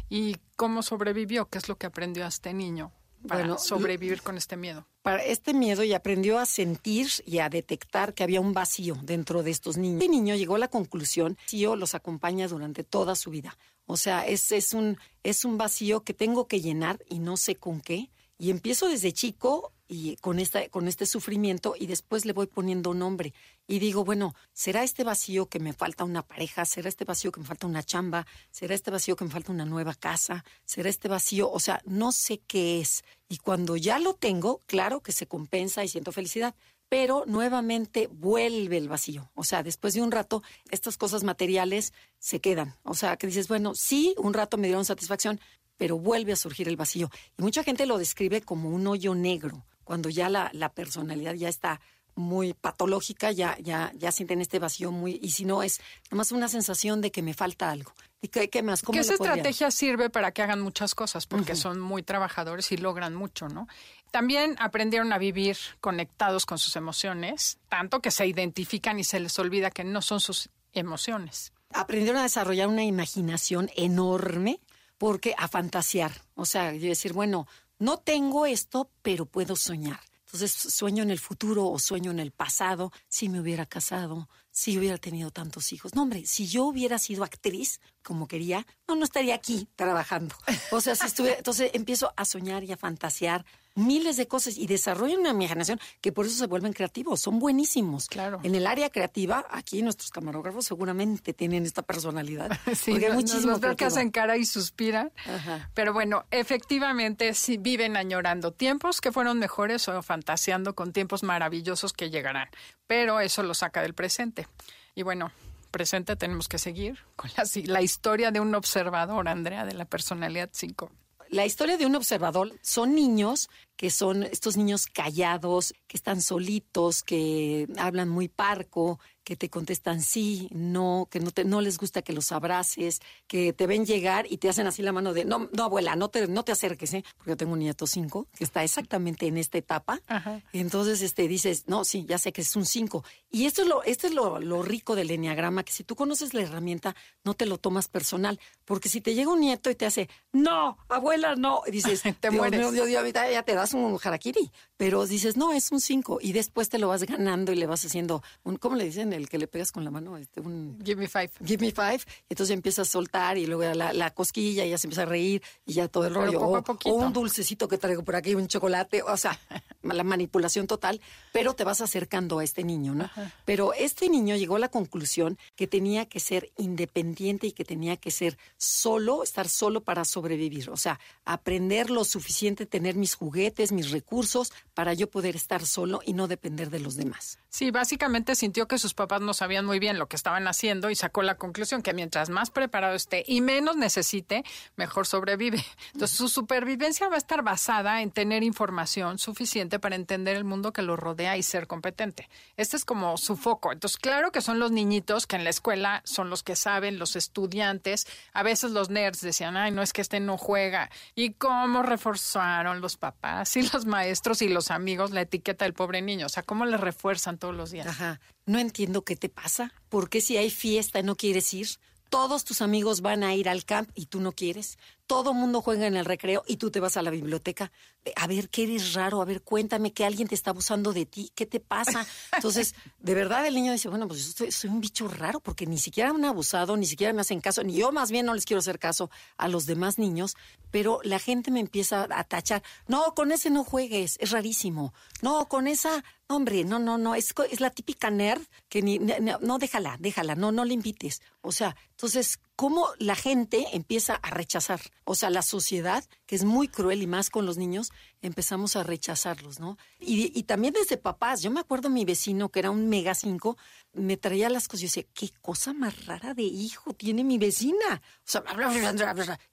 ¿Y cómo sobrevivió? ¿Qué es lo que aprendió a este niño para Bueno, sobrevivir con este miedo? para este miedo y aprendió a sentir y a detectar que había un vacío dentro de estos niños. Este niño llegó a la conclusión, vacío los acompaña durante toda su vida. O sea, es, es, un, es un vacío que tengo que llenar y no sé con qué. Y empiezo desde chico y con, esta, con este sufrimiento y después le voy poniendo nombre. Y digo, bueno, ¿será este vacío que me falta una pareja? ¿Será este vacío que me falta una chamba? ¿Será este vacío que me falta una nueva casa? ¿Será este vacío? O sea, no sé qué es. Y cuando ya lo tengo, claro que se compensa y siento felicidad. Pero nuevamente vuelve el vacío. O sea, después de un rato, estas cosas materiales se quedan. O sea, que dices, bueno, sí, un rato me dieron satisfacción, pero vuelve a surgir el vacío. Y mucha gente lo describe como un hoyo negro, cuando ya la, la personalidad ya está muy patológica, ya, ya, ya sienten este vacío muy, y si no es nomás una sensación de que me falta algo. ¿Y qué, qué más? ¿Cómo Que esa estrategia sirve para que hagan muchas cosas, porque son muy trabajadores y logran mucho, ¿no? También aprendieron a vivir conectados con sus emociones, tanto que se identifican y se les olvida que no son sus emociones. aprendieron a desarrollar una imaginación enorme porque a fantasear, o sea, y decir, bueno, no tengo esto, pero puedo soñar. Entonces sueño en el futuro o sueño en el pasado, si me hubiera casado, si hubiera tenido tantos hijos. No, hombre, si yo hubiera sido actriz como quería, no, no estaría aquí trabajando. O sea, si estuviera, entonces empiezo a soñar y a fantasear miles de cosas y desarrollan una imaginación que por eso se vuelven creativos, son buenísimos. Claro. En el área creativa, aquí nuestros camarógrafos seguramente tienen esta personalidad. Sí, porque hay no- muchísimo nos veo que hacen cara y suspiran. Ajá. Pero bueno, efectivamente sí viven añorando tiempos que fueron mejores o fantaseando con tiempos maravillosos que llegarán. Pero eso lo saca del presente. Y bueno, presente tenemos que seguir con la, la historia de un observador, Andrea, de la personalidad 5. La historia de un observador son niños que son estos niños callados, que están solitos, que hablan muy parco, que te contestan sí, no, que no, te, no les gusta que los abraces, que te ven llegar y te hacen así la mano de, no, no abuela, no te, no te acerques, ¿eh? porque yo tengo un nieto cinco que está exactamente en esta etapa. Ajá. Entonces este, dices, no, sí, ya sé que es un cinco. Y esto es, lo, esto es lo, lo rico del enneagrama, que si tú conoces la herramienta, no te lo tomas personal, porque si te llega un nieto y te hace, no, abuela, no, y dices, Te Dios mueres. Dios ahorita ya te das un harakiri, pero dices, no, es un 5 y después te lo vas ganando y le vas haciendo un, ¿cómo le dicen? El que le pegas con la mano, este, un Give me five. give me five, y entonces empieza a soltar y luego la, la cosquilla y ya se empieza a reír y ya todo el Pero rollo. poco a o, poquito. o un dulcecito que traigo por aquí, un chocolate, o sea, la manipulación total, pero te vas acercando a este niño, ¿no? Pero este niño llegó a la conclusión que tenía que ser independiente y que tenía que ser solo, estar solo para sobrevivir, o sea, aprender lo suficiente, tener mis juguetes, mis recursos para yo poder estar solo y no depender de los demás. Sí, básicamente sintió que sus papás no sabían muy bien lo que estaban haciendo y sacó la conclusión que mientras más preparado esté y menos necesite, mejor sobrevive. Entonces su supervivencia va a estar basada en tener información suficiente para entender el mundo que lo rodea y ser competente. Este es como su foco. Entonces, claro que son los niñitos que en la escuela son los que saben, los estudiantes. A veces los nerds decían, ay, no es que este no juega. ¿Y cómo reforzaron los papás y los maestros y los amigos la etiqueta del pobre niño? O sea, ¿cómo le refuerzan los días? Ajá. No entiendo qué te pasa. ¿Por qué si hay fiesta y no quieres ir? Todos tus amigos van a ir al camp y tú no quieres. Todo mundo juega en el recreo y tú te vas a la biblioteca. A ver, ¿qué eres raro? A ver, cuéntame que alguien te está abusando de ti. ¿Qué te pasa? Entonces, de verdad el niño dice, bueno, pues soy, soy un bicho raro porque ni siquiera me han abusado, ni siquiera me hacen caso, ni yo más bien no les quiero hacer caso a los demás niños, pero la gente me empieza a tachar. No, con ese no juegues, es rarísimo. No, con esa Hombre, no, no, no, es, es la típica nerd que ni, no, no, déjala, déjala, no, no le invites. O sea, entonces, ¿cómo la gente empieza a rechazar? O sea, la sociedad, que es muy cruel y más con los niños, empezamos a rechazarlos, ¿no? Y, y también desde papás. Yo me acuerdo mi vecino, que era un mega cinco, me traía las cosas y yo decía, qué cosa más rara de hijo tiene mi vecina. O sea,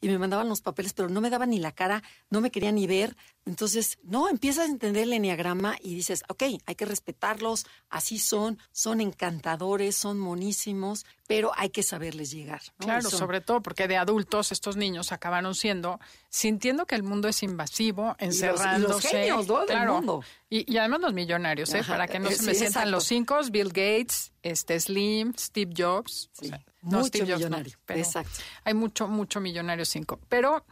y me mandaban los papeles, pero no me daban ni la cara, no me quería ni ver. Entonces, no, empiezas a entender el enneagrama y dices, ok, hay que respetarlos, así son, son encantadores, son monísimos, pero hay que saberles llegar. Claro, sobre todo porque de adultos estos niños acabaron siendo, sintiendo que el mundo es invasivo, encerrándose. Y los, y claro, mundo. Y, además los millonarios, ¿eh? para que no eh, se me sí, sientan exacto. los cinco, Bill Gates, este Slim, Steve Jobs. o no, Steve Jobs no, millonario, pero exacto. Hay mucho, mucho millonario cinco. Pero,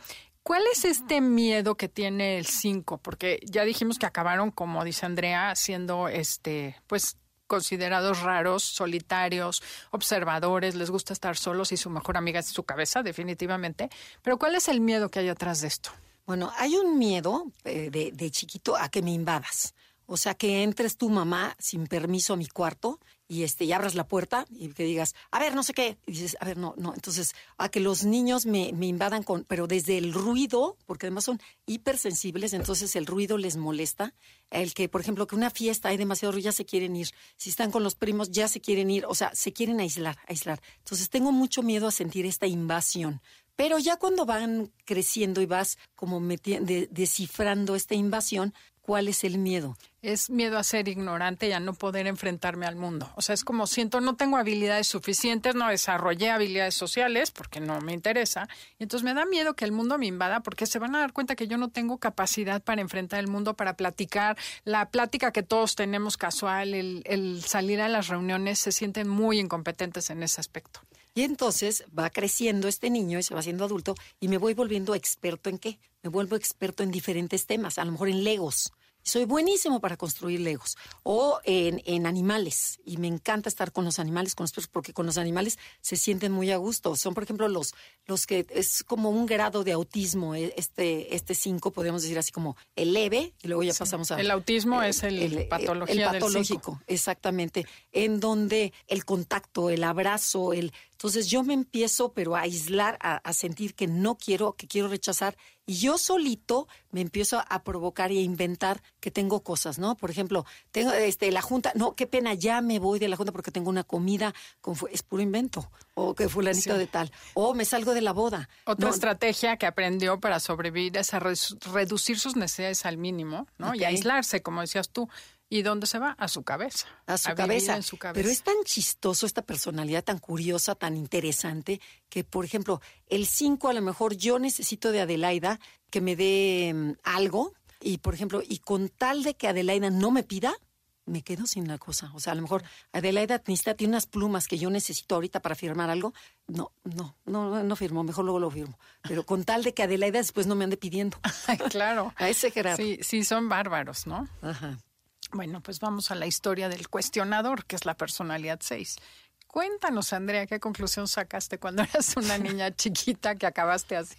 ¿cuál es este miedo que tiene el cinco? Porque ya dijimos que acabaron, como dice Andrea, siendo este, pues considerados raros, solitarios, observadores, les gusta estar solos y su mejor amiga es su cabeza, definitivamente. Pero ¿cuál es el miedo que hay atrás de esto? Bueno, hay un miedo eh, de, de chiquito a que me invadas. O sea, que entres tu mamá sin permiso a mi cuarto y este y abras la puerta y que digas, a ver, no sé qué. Y dices, a ver, no, no. Entonces, a que los niños me, me invadan con, pero desde el ruido, porque además son hipersensibles, entonces el ruido les molesta. El que, por ejemplo, que una fiesta hay demasiado ruido, ya se quieren ir. Si están con los primos, ya se quieren ir. O sea, se quieren aislar, aislar. Entonces, tengo mucho miedo a sentir esta invasión. Pero ya cuando van creciendo y vas como de- descifrando esta invasión, ¿cuál es el miedo? Es miedo a ser ignorante y a no poder enfrentarme al mundo. O sea, es como siento no tengo habilidades suficientes, no desarrollé habilidades sociales porque no me interesa. Y entonces me da miedo que el mundo me invada porque se van a dar cuenta que yo no tengo capacidad para enfrentar el mundo, para platicar. La plática que todos tenemos casual, el, el salir a las reuniones, se sienten muy incompetentes en ese aspecto. Y entonces va creciendo este niño y se va haciendo adulto y me voy volviendo experto en qué? Me vuelvo experto en diferentes temas, a lo mejor en legos. Soy buenísimo para construir legos o en, en animales y me encanta estar con los animales, con los perros, porque con los animales se sienten muy a gusto. Son, por ejemplo, los, los que es como un grado de autismo, eh, este, este cinco, podríamos decir así como el leve, y luego ya pasamos a... El autismo es el patología el patológico, exactamente, en donde el contacto, el abrazo, el entonces yo me empiezo pero a aislar, a, a sentir que no quiero, que quiero rechazar y yo solito me empiezo a provocar y a inventar que tengo cosas, ¿no? Por ejemplo, tengo este la junta, no, qué pena, ya me voy de la junta porque tengo una comida con es puro invento o que fulanito Sí. de tal o me salgo de la boda. Otra No, estrategia que aprendió para sobrevivir es a redu- reducir sus necesidades al mínimo, ¿no? Y aislarse, como decías tú. ¿Y dónde se va? A su cabeza. a su vivir cabeza. en su cabeza. Pero es tan chistoso esta personalidad tan curiosa, tan interesante, que por ejemplo, el 5 a lo mejor yo necesito de Adelaida que me dé mm, algo y por ejemplo, y con tal de que Adelaida no me pida, me quedo sin la cosa. O sea, a lo mejor Adelaida necesita, tiene unas plumas que yo necesito ahorita para firmar algo. No, no, no, no firmo, mejor luego lo firmo. Pero con tal de que Adelaida después no me ande pidiendo. claro. A ese Gerardo. Sí, sí, son bárbaros, ¿no? Ajá. Bueno, pues vamos a la historia del cuestionador, que es la personalidad 6. Cuéntanos, Andrea, ¿qué conclusión sacaste cuando eras una niña chiquita que acabaste así?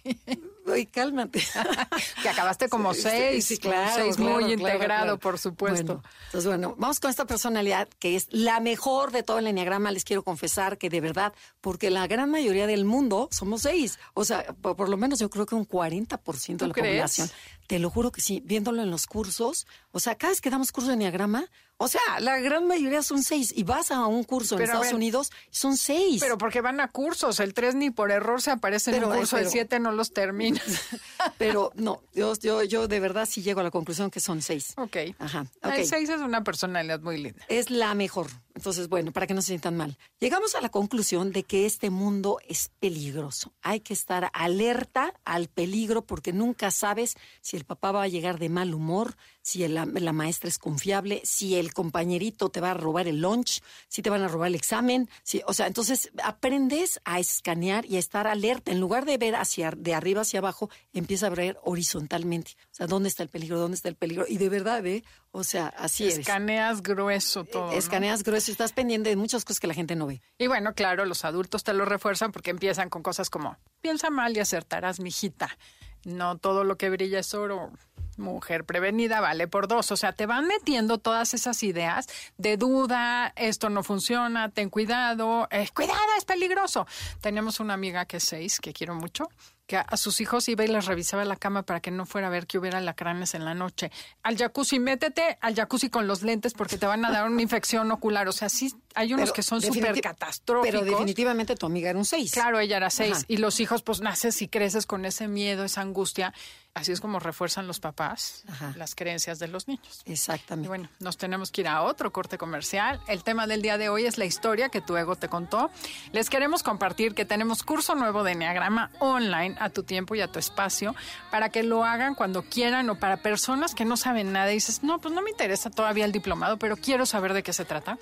Oye, cálmate. que acabaste como Sí, seis, sí, claro, seis claro, muy claro, integrado, por supuesto. Bueno, entonces, bueno, vamos con esta personalidad que es la mejor de todo el enneagrama. Les quiero confesar que de verdad, porque la gran mayoría del mundo somos seis. O sea, por, por lo menos yo creo que un 40% de ¿Tú la crees? población. Te lo juro que sí, viéndolo en los cursos. O sea, cada vez que damos curso de enneagrama, o sea, la gran mayoría son seis. Y vas a un curso en Pero, Estados ver, Unidos, son seis. Pero porque van a cursos, el 3 ni por error se aparece en un curso, el 7 no los terminas. Pero no, yo, yo, yo de verdad sí llego a la conclusión que son seis. ok. Ajá, El ok. 6 es una personalidad muy linda. Es la mejor. Entonces, bueno, para que no se sientan mal. Llegamos a la conclusión de que este mundo es peligroso. Hay que estar alerta al peligro porque nunca sabes si el papá va a llegar de mal humor, si la, maestra es confiable, si el compañerito te va a robar el lunch, si te van a robar el examen. Si, o sea, entonces aprendes a escanear y a estar alerta. En lugar de ver hacia de arriba hacia abajo, empieza a ver horizontalmente. Sea, ¿dónde está el peligro? ¿Dónde está el peligro? Y de verdad, ¿eh? O sea, así es. Escaneas grueso todo. Escaneas grueso y estás pendiente de muchas cosas que la gente no ve. Y bueno, claro, los adultos te lo refuerzan porque empiezan con cosas como, piensa mal y acertarás, mijita. No todo lo que brilla es oro mujer prevenida vale por dos. O sea, te van metiendo todas esas ideas de duda, esto no funciona, ten cuidado, eh, cuidado, es peligroso. Tenemos una amiga que es seis, que quiero mucho, que a sus hijos iba y les revisaba la cama para que no fuera a ver que hubiera lacranes en la noche. Al jacuzzi, métete al jacuzzi con los lentes porque te van a dar una infección ocular. O sea, sí hay unos que son súper catastróficos. Pero definitivamente tu amiga era un seis. Claro, ella era seis. Y los hijos, pues naces y creces con ese miedo, esa angustia. Así es como refuerzan los papás las creencias de los niños. Exactamente. Y bueno, nos tenemos que ir a otro corte comercial. El tema del día de hoy es la historia que tu ego te contó. Les queremos compartir que tenemos curso nuevo de Enneagrama online a tu tiempo y a tu espacio para que lo hagan cuando quieran o para personas que no saben nada y dices, no, pues no me interesa todavía el diplomado, pero quiero saber de qué se trata.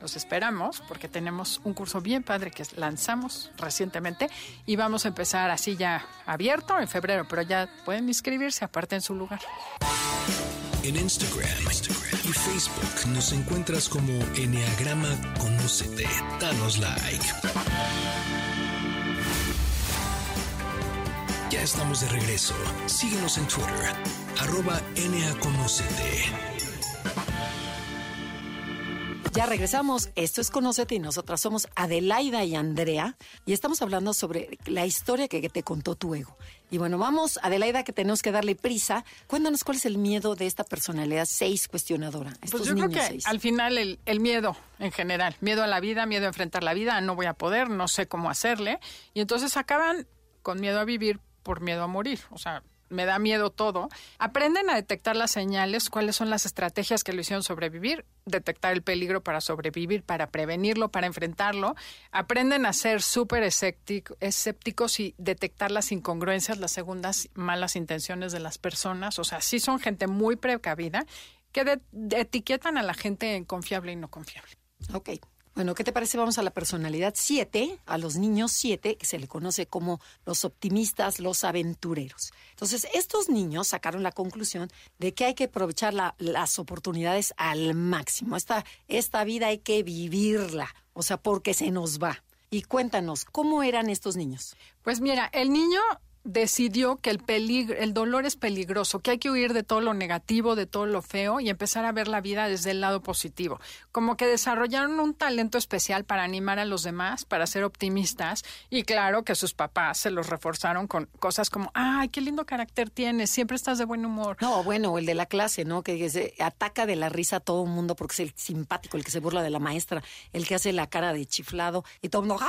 Los esperamos porque tenemos un curso bien padre que lanzamos recientemente y vamos a empezar así ya abierto en febrero, pero ya pueden inscribirse aparte en su lugar. En Instagram, y Facebook nos encuentras como Enneagrama Conócete. Danos like. Ya estamos de regreso. Síguenos en Twitter, arroba NAConocete. Ya regresamos. Esto es Conócete y nosotras somos Adelaida y Andrea y estamos hablando sobre la historia que te contó tu ego. Y bueno, vamos, Adelaida, que tenemos que darle prisa. Cuéntanos cuál es el miedo de esta personalidad seis cuestionadora. pues yo creo que al final el, el, miedo en general, miedo a la vida, miedo a enfrentar la vida, no voy a poder, no sé cómo hacerle. Y entonces acaban con miedo a vivir por miedo a morir. O sea, me da miedo todo, aprenden a detectar las señales, cuáles son las estrategias que lo hicieron sobrevivir, detectar el peligro para sobrevivir, para prevenirlo, para enfrentarlo, aprenden a ser súper escépticos y detectar las incongruencias, las segundas malas intenciones de las personas, o sea, sí son gente muy precavida que etiquetan a la gente en confiable y no confiable. Ok, bueno, ¿qué te parece? Vamos a la personalidad 7, a los niños 7, que se le conoce como los optimistas, los aventureros. Entonces, estos niños sacaron la conclusión de que hay que aprovechar las oportunidades al máximo. Esta, esta vida hay que vivirla, o sea, porque se nos va. Y cuéntanos, ¿cómo eran estos niños? Pues mira, el niño decidió que el peligro, el dolor es peligroso, que hay que huir de todo lo negativo, de todo lo feo y empezar a ver la vida desde el lado positivo. Como que desarrollaron un talento especial para animar a los demás, para ser optimistas y claro que sus papás se los reforzaron con cosas como, ay, qué lindo carácter tienes, siempre estás de buen humor. No, bueno, el de la clase, ¿no? Que se ataca de la risa a todo el mundo porque es el simpático, el que se burla de la maestra, el que hace la cara de chiflado y todo el mundo,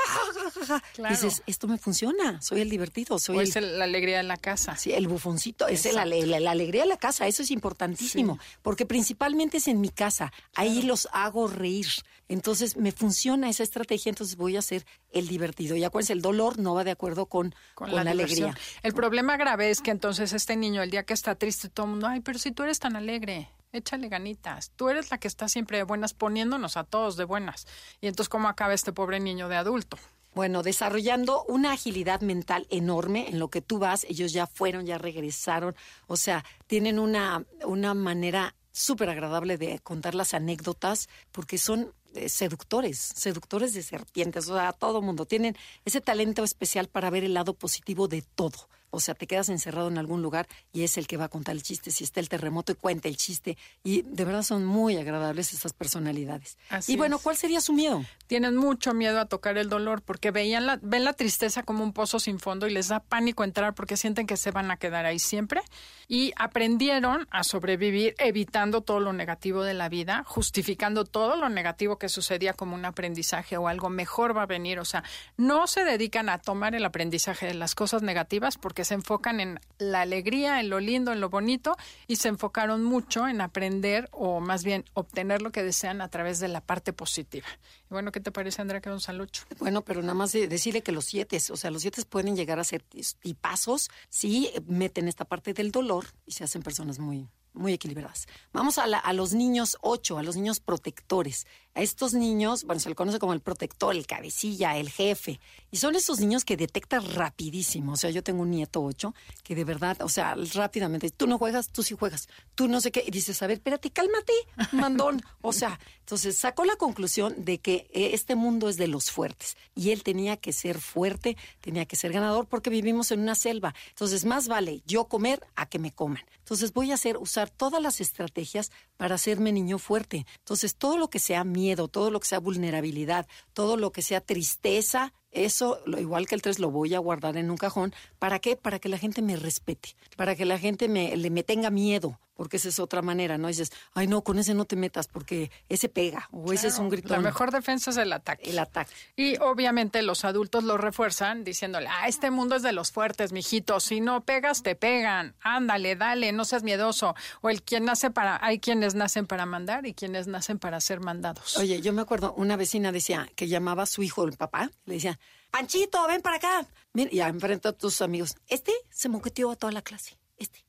Dices, esto me funciona, soy el divertido, soy el la alegría de la casa. Sí, el bufoncito, es la, la, alegría de la casa, eso es importantísimo, porque principalmente es en mi casa, ahí los hago reír. Entonces me funciona esa estrategia, entonces voy a ser el divertido. Y acuérdense, el dolor no va de acuerdo con, con, la, alegría. El problema grave es que entonces este niño, el día que está triste, todo el mundo, ay, pero si tú eres tan alegre, échale ganitas. Tú eres la que está siempre de buenas, poniéndonos a todos de buenas. Y entonces, ¿cómo acaba este pobre niño de adulto? Bueno, desarrollando una agilidad mental enorme en lo que tú vas, ellos ya fueron, ya regresaron, o sea, tienen una, una manera súper agradable de contar las anécdotas porque son eh, seductores, seductores de serpientes, o sea, todo mundo. Tienen ese talento especial para ver el lado positivo de todo o sea, te quedas encerrado en algún lugar y es el que va a contar el chiste, si está el terremoto y cuenta el chiste. Y de verdad son muy agradables estas personalidades. y bueno, ¿cuál sería su miedo? Tienen mucho miedo a tocar el dolor porque veían la, ven la tristeza como un pozo sin fondo y les da pánico entrar porque sienten que se van a quedar ahí siempre. Y aprendieron a sobrevivir evitando todo lo negativo de la vida, justificando todo lo negativo que sucedía como un aprendizaje o algo mejor va a venir. O sea, no se dedican a tomar el aprendizaje de las cosas negativas porque se enfocan en la alegría, en lo lindo, en lo bonito y se enfocaron mucho en aprender o más bien obtener lo que desean a través de la parte positiva. Y bueno, ¿qué te parece, Andrea, que vamos al 8? Bueno, pero nada más decirle que los siete, o sea, los siete pueden llegar a ser tipazos si meten esta parte del dolor y se hacen personas muy muy equilibradas. Vamos a, a, los niños ocho, a los niños protectores. A estos niños, bueno, se le conoce como el protector, el cabecilla, el jefe. Y son esos niños que detectan rapidísimo. O sea, yo tengo un nieto ocho que de verdad, o sea, rápidamente, tú no juegas, tú sí juegas, tú no sé qué. Y dices, a ver, espérate, cálmate, mandón. O sea, entonces sacó la conclusión de que eh, este mundo es de los fuertes. Y él tenía que ser fuerte, tenía que ser ganador porque vivimos en una selva. Entonces, más vale yo comer a que me coman. Entonces, voy a hacer, usar todas las estrategias para hacerme niño fuerte. Entonces, todo lo que sea miedo, todo lo que sea vulnerabilidad, todo lo que sea tristeza, eso, lo, igual que el 3, lo voy a guardar en un cajón. ¿Para qué? Para que la gente me respete, para que la gente me, le, me tenga miedo, porque esa es otra manera, ¿no? Dices, ay, no, con ese no te metas porque ese pega o ese es un grito. La mejor defensa es el ataque. El ataque. Y obviamente los adultos lo refuerzan diciéndole, ah, este mundo es de los fuertes, mijito. Si no pegas, te pegan. Ándale, dale, no seas miedoso. O el quien nace para, hay quienes nacen para mandar y quienes nacen para ser mandados. Oye, yo me acuerdo, una vecina decía que llamaba a su hijo, el papá, le decía, Panchito, ven para acá. Mira, ya enfrenta a tus amigos. Este se moqueteó a toda la clase. Este.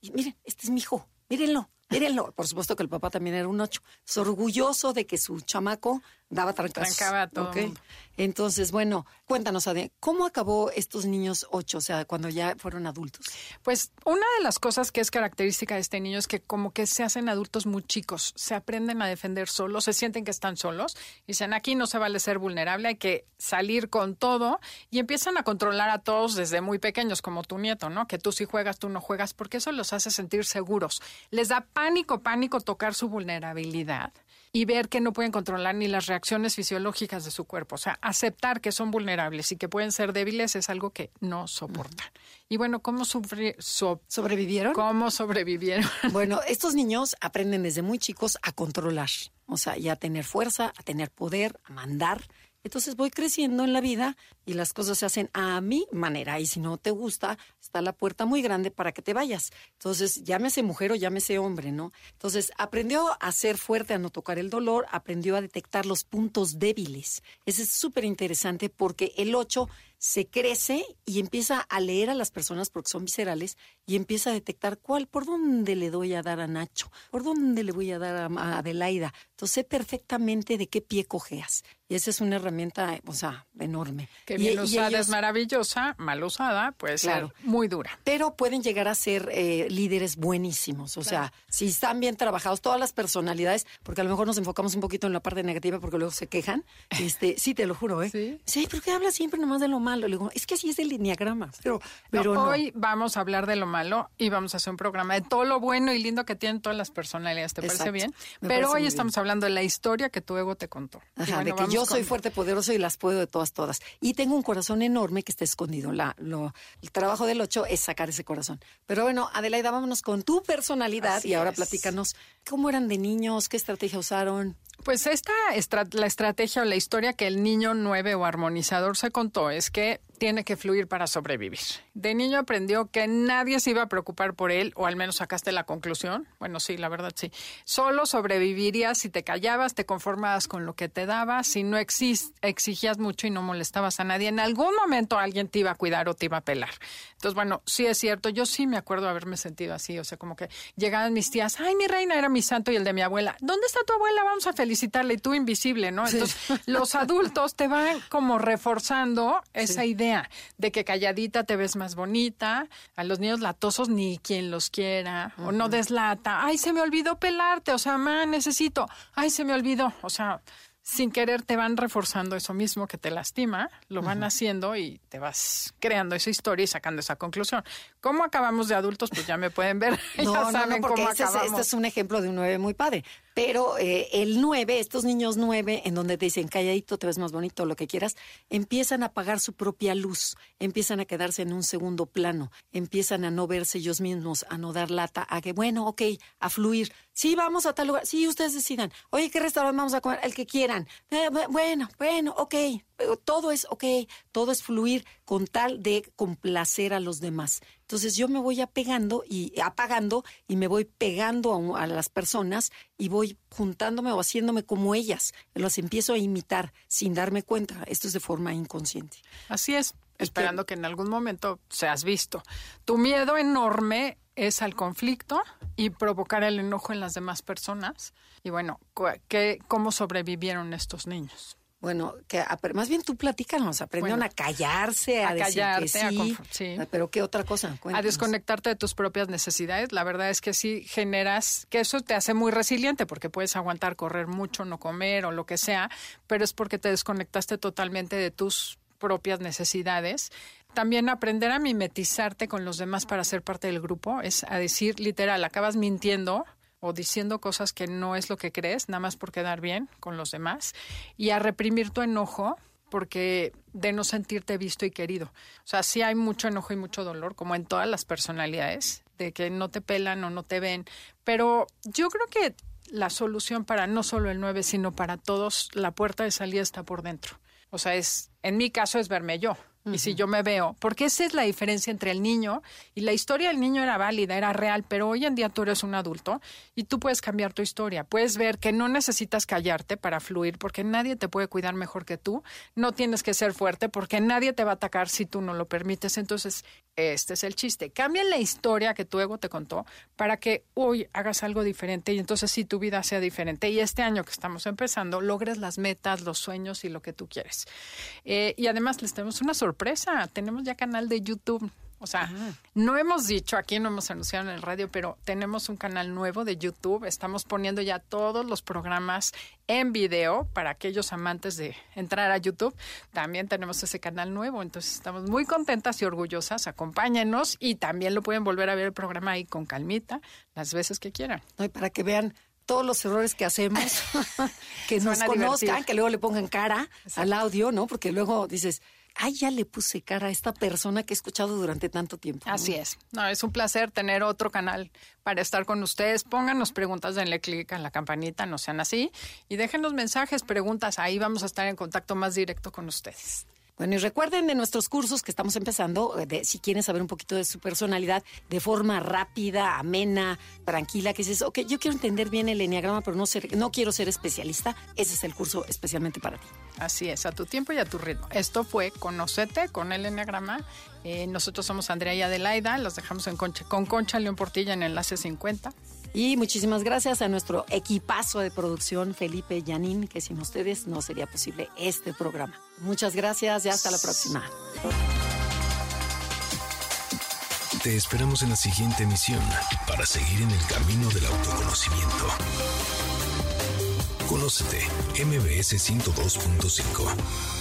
Y miren, este es mi hijo. Mírenlo. Mírenlo. Por supuesto que el papá también era un ocho. Es orgulloso de que su chamaco daba trancas. Trancaba todo. Entonces, bueno, cuéntanos, Ade, ¿cómo acabó estos niños ocho, o sea, cuando ya fueron adultos? Pues una de las cosas que es característica de este niño es que como que se hacen adultos muy chicos, se aprenden a defender solos, se sienten que están solos, dicen aquí no se vale ser vulnerable, hay que salir con todo y empiezan a controlar a todos desde muy pequeños, como tu nieto, ¿no? Que tú sí juegas, tú no juegas, porque eso los hace sentir seguros. Les da pánico, pánico tocar su vulnerabilidad y ver que no pueden controlar ni las reacciones fisiológicas de su cuerpo. O sea, aceptar que son vulnerables y que pueden ser débiles es algo que no soportan. Y bueno, ¿cómo sobrevivieron? ¿Cómo sobrevivieron? Bueno, estos niños aprenden desde muy chicos a controlar, o sea, y a tener fuerza, a tener poder, a mandar. Entonces voy creciendo en la vida y las cosas se hacen a mi manera. Y si no te gusta, está la puerta muy grande para que te vayas. Entonces, llámese mujer o llámese hombre, ¿no? Entonces, aprendió a ser fuerte, a no tocar el dolor, aprendió a detectar los puntos débiles. Ese es súper interesante porque el 8 se crece y empieza a leer a las personas porque son viscerales y empieza a detectar cuál, por dónde le doy a dar a Nacho, por dónde le voy a dar a Adelaida. Entonces sé perfectamente de qué pie cojeas. Y esa es una herramienta, o sea, enorme. Que bien usada es maravillosa, mal usada, pues claro. muy dura. Pero pueden llegar a ser eh, líderes buenísimos. O sea, si están bien trabajados, todas las personalidades, porque a lo mejor nos enfocamos un poquito en la parte negativa porque luego se quejan. Este, sí, te lo juro, ¿eh? Sí. Sí, pero que habla siempre nomás de lo malo. Le digo, es que así es el lineagrama. Pero, pero hoy vamos a hablar de lo malo y vamos a hacer un programa de todo lo bueno y lindo que tienen todas las personalidades. ¿Te parece bien? pero hoy estamos hablando de la historia que tu ego te contó. Ajá, de que yo soy fuerte, poderoso y las puedo de todas, todas. Y tengo un corazón enorme que está escondido. La, lo, el trabajo del ocho es sacar ese corazón. Pero bueno, Adelaida, vámonos con tu personalidad y ahora platícanos cómo eran de niños, qué estrategia usaron. Pues esta la estrategia o la historia que el niño nueve o armonizador se contó es que que tiene que fluir para sobrevivir. De niño aprendió que nadie se iba a preocupar por él, o al menos sacaste la conclusión. Bueno, sí, la verdad sí. Solo sobrevivirías si te callabas, te conformabas con lo que te daba, si no exigías mucho y no molestabas a nadie. En algún momento alguien te iba a cuidar o te iba a pelar. Entonces, bueno, sí es cierto. Yo sí me acuerdo haberme sentido así. O sea, como que llegaban mis tías, ay, mi reina era mi santo y el de mi abuela. ¿Dónde está tu abuela? Vamos a felicitarle. Y tú invisible, ¿no? Entonces, los adultos te van como reforzando esa idea de que calladita te ves más bonita, a los niños latosos ni quien los quiera, o no deslata, ay, se me olvidó pelarte, o sea, ma, necesito, ay, se me olvidó, o sea, sin querer te van reforzando eso mismo que te lastima, lo van haciendo y te vas creando esa historia y sacando esa conclusión. ¿Cómo acabamos de adultos? Pues ya me pueden ver. No, ya saben no, porque cómo este, Es, este es un ejemplo de un nueve muy padre. Pero eh, el 9, estos niños 9, en donde te dicen calladito, te ves más bonito, lo que quieras, empiezan a apagar su propia luz, empiezan a quedarse en un segundo plano, empiezan a no verse ellos mismos, a no dar lata, a que, bueno, ok, a fluir. Sí, vamos a tal lugar. Sí, ustedes decidan. Oye, ¿qué restaurante vamos a comer? El que quieran. Eh, bueno, bueno, ok. Todo es, ok, todo es fluir con tal de complacer a los demás. Entonces yo me voy apegando y apagando y me voy pegando a, a las personas y voy juntándome o haciéndome como ellas. Las empiezo a imitar sin darme cuenta. Esto es de forma inconsciente. Así es, esperando que en algún momento seas visto. Tu miedo enorme es al conflicto y provocar el enojo en las demás personas. Y bueno, ¿qué, ¿cómo sobrevivieron estos niños? Bueno, que más bien tú platícanos, aprendieron a callarse, a, decir que sí, pero qué otra cosa, a desconectarte de tus propias necesidades. La verdad es que sí generas, que eso te hace muy resiliente porque puedes aguantar correr mucho, no comer o lo que sea, pero es porque te desconectaste totalmente de tus propias necesidades. También aprender a mimetizarte con los demás para ser parte del grupo es a decir literal, acabas mintiendo o diciendo cosas que no es lo que crees, nada más por quedar bien con los demás, y a reprimir tu enojo porque de no sentirte visto y querido. O sea, sí hay mucho enojo y mucho dolor, como en todas las personalidades, de que no te pelan o no te ven, pero yo creo que la solución para no solo el 9, sino para todos, la puerta de salida está por dentro. O sea, es, en mi caso es verme yo. Y si yo me veo, porque esa es la diferencia entre el niño y la historia del niño era válida, era real, pero hoy en día tú eres un adulto y tú puedes cambiar tu historia. Puedes ver que no necesitas callarte para fluir porque nadie te puede cuidar mejor que tú. No tienes que ser fuerte porque nadie te va a atacar si tú no lo permites. Entonces, este es el chiste. Cambia la historia que tu ego te contó para que hoy hagas algo diferente y entonces sí tu vida sea diferente. Y este año que estamos empezando, logres las metas, los sueños y lo que tú quieres. Eh, y además les tenemos una sorpresa tenemos ya canal de YouTube. O sea, no hemos dicho, aquí no hemos anunciado en el radio, pero tenemos un canal nuevo de YouTube. Estamos poniendo ya todos los programas en video para aquellos amantes de entrar a YouTube. También tenemos ese canal nuevo, entonces estamos muy contentas y orgullosas. Acompáñenos y también lo pueden volver a ver el programa ahí con calmita las veces que quieran. para que vean todos los errores que hacemos, que nos conozcan, que luego le pongan cara al audio, ¿no? Porque luego dices, ay, ya le puse cara a esta persona que he escuchado durante tanto tiempo. Así es. No, es un placer tener otro canal para estar con ustedes. Pónganos preguntas, denle clic en la campanita, no sean así. Y déjenos mensajes, preguntas. Ahí vamos a estar en contacto más directo con ustedes. Bueno, y recuerden de nuestros cursos que estamos empezando, eh, de, si quieren saber un poquito de su personalidad de forma rápida, amena, tranquila, que dices, ok, yo quiero entender bien el enneagrama, pero no, ser, no quiero ser especialista, ese es el curso especialmente para ti. Así es, a tu tiempo y a tu ritmo. Esto fue Conocete con el enneagrama. Eh, nosotros somos Andrea y Adelaida, los dejamos en Concha, con Concha León Portilla en Enlace 50. Y muchísimas gracias a nuestro equipazo de producción, Felipe Yanin, que sin ustedes no sería posible este programa. Muchas gracias y hasta la próxima. Te esperamos en la siguiente emisión para seguir en el camino del autoconocimiento. Conócete, MBS 102.5.